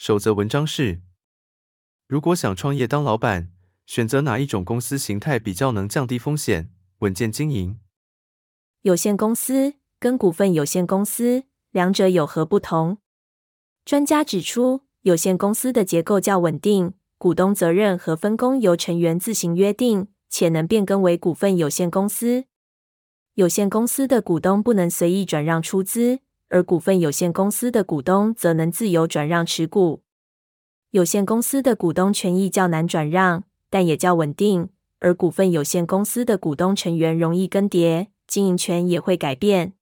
守则文章是：如果想创业当老板，选择哪一种公司形态比较能降低风险、稳健经营？有限公司跟股份有限公司两者有何不同？专家指出，有限公司的结构较稳定，股东责任和分工由成员自行约定，且能变更为股份有限公司。有限公司的股东不能随意转让出资，而股份有限公司的股东则能自由转让持股。有限公司的股东权益较难转让，但也较稳定；而股份有限公司的股东成员容易更迭，经营权也会改变。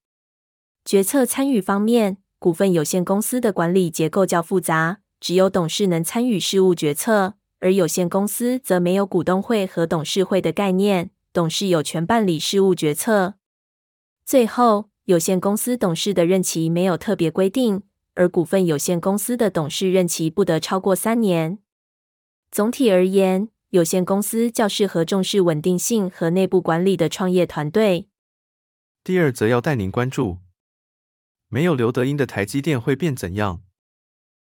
决策参与方面，股份有限公司的管理结构较复杂，只有董事能参与事务决策，而有限公司则没有股东会和董事会的概念，董事有权办理事务决策。最后，有限公司董事的任期没有特别规定，而股份有限公司的董事任期不得超过三年。总体而言，有限公司较适合重视稳定性和内部管理的创业团队。第二则要带您关注：没有刘德英的台积电会变怎样？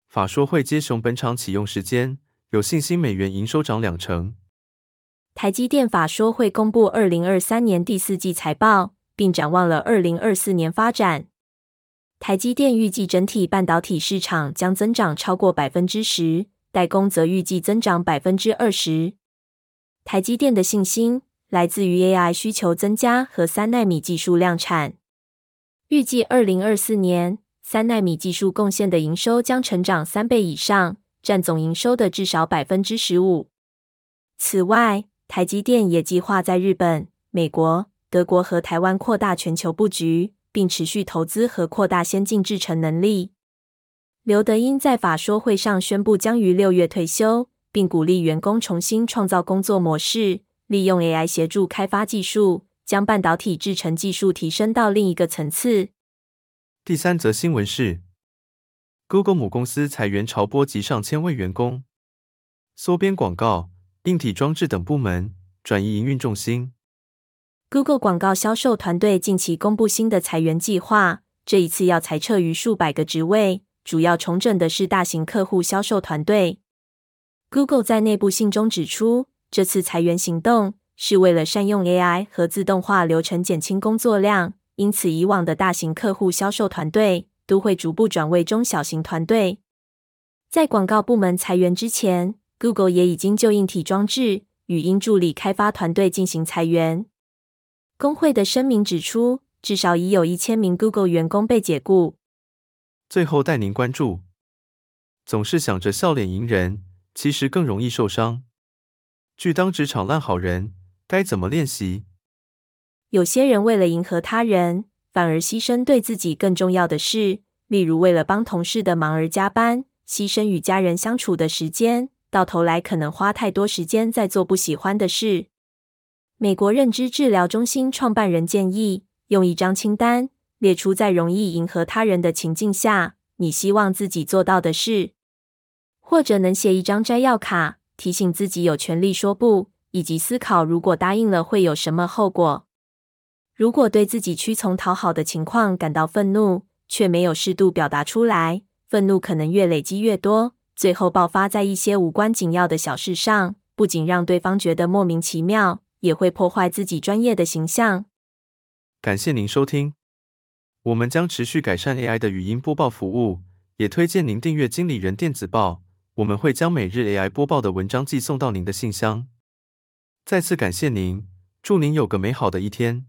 法说会接熊本场启用时间，有信心美元营收涨两成。台积电法说会公布二零二三年第四季财报。并展望了二零二四年发展。台积电预计整体半导体市场将增长超过百分之十，代工则预计增长百分之二十。台积电的信心来自于 AI 需求增加和三纳米技术量产。预计二零二四年三纳米技术贡献的营收将成长三倍以上，占总营收的至少百分之十五。此外，台积电也计划在日本、美国。德国和台湾扩大全球布局，并持续投资和扩大先进制程能力。刘德英在法说会上宣布将于六月退休，并鼓励员工重新创造工作模式，利用 AI 协助开发技术，将半导体制程技术提升到另一个层次。第三则新闻是，Google 母公司裁员潮波及上千位员工，缩编广告、硬体装置等部门，转移营运重心。Google 广告销售团队近期公布新的裁员计划，这一次要裁撤逾数百个职位，主要重整的是大型客户销售团队。Google 在内部信中指出，这次裁员行动是为了善用 AI 和自动化流程减轻工作量，因此以往的大型客户销售团队都会逐步转为中小型团队。在广告部门裁员之前，Google 也已经就硬体装置、语音助理开发团队进行裁员。工会的声明指出，至少已有一千名 Google 员工被解雇。最后带您关注：总是想着笑脸迎人，其实更容易受伤。拒当职场烂好人，该怎么练习？有些人为了迎合他人，反而牺牲对自己更重要的事，例如为了帮同事的忙而加班，牺牲与家人相处的时间，到头来可能花太多时间在做不喜欢的事。美国认知治疗中心创办人建议用一张清单列出在容易迎合他人的情境下，你希望自己做到的事，或者能写一张摘要卡，提醒自己有权利说不，以及思考如果答应了会有什么后果。如果对自己屈从讨好的情况感到愤怒，却没有适度表达出来，愤怒可能越累积越多，最后爆发在一些无关紧要的小事上，不仅让对方觉得莫名其妙。也会破坏自己专业的形象。感谢您收听，我们将持续改善 AI 的语音播报服务，也推荐您订阅经理人电子报，我们会将每日 AI 播报的文章寄送到您的信箱。再次感谢您，祝您有个美好的一天。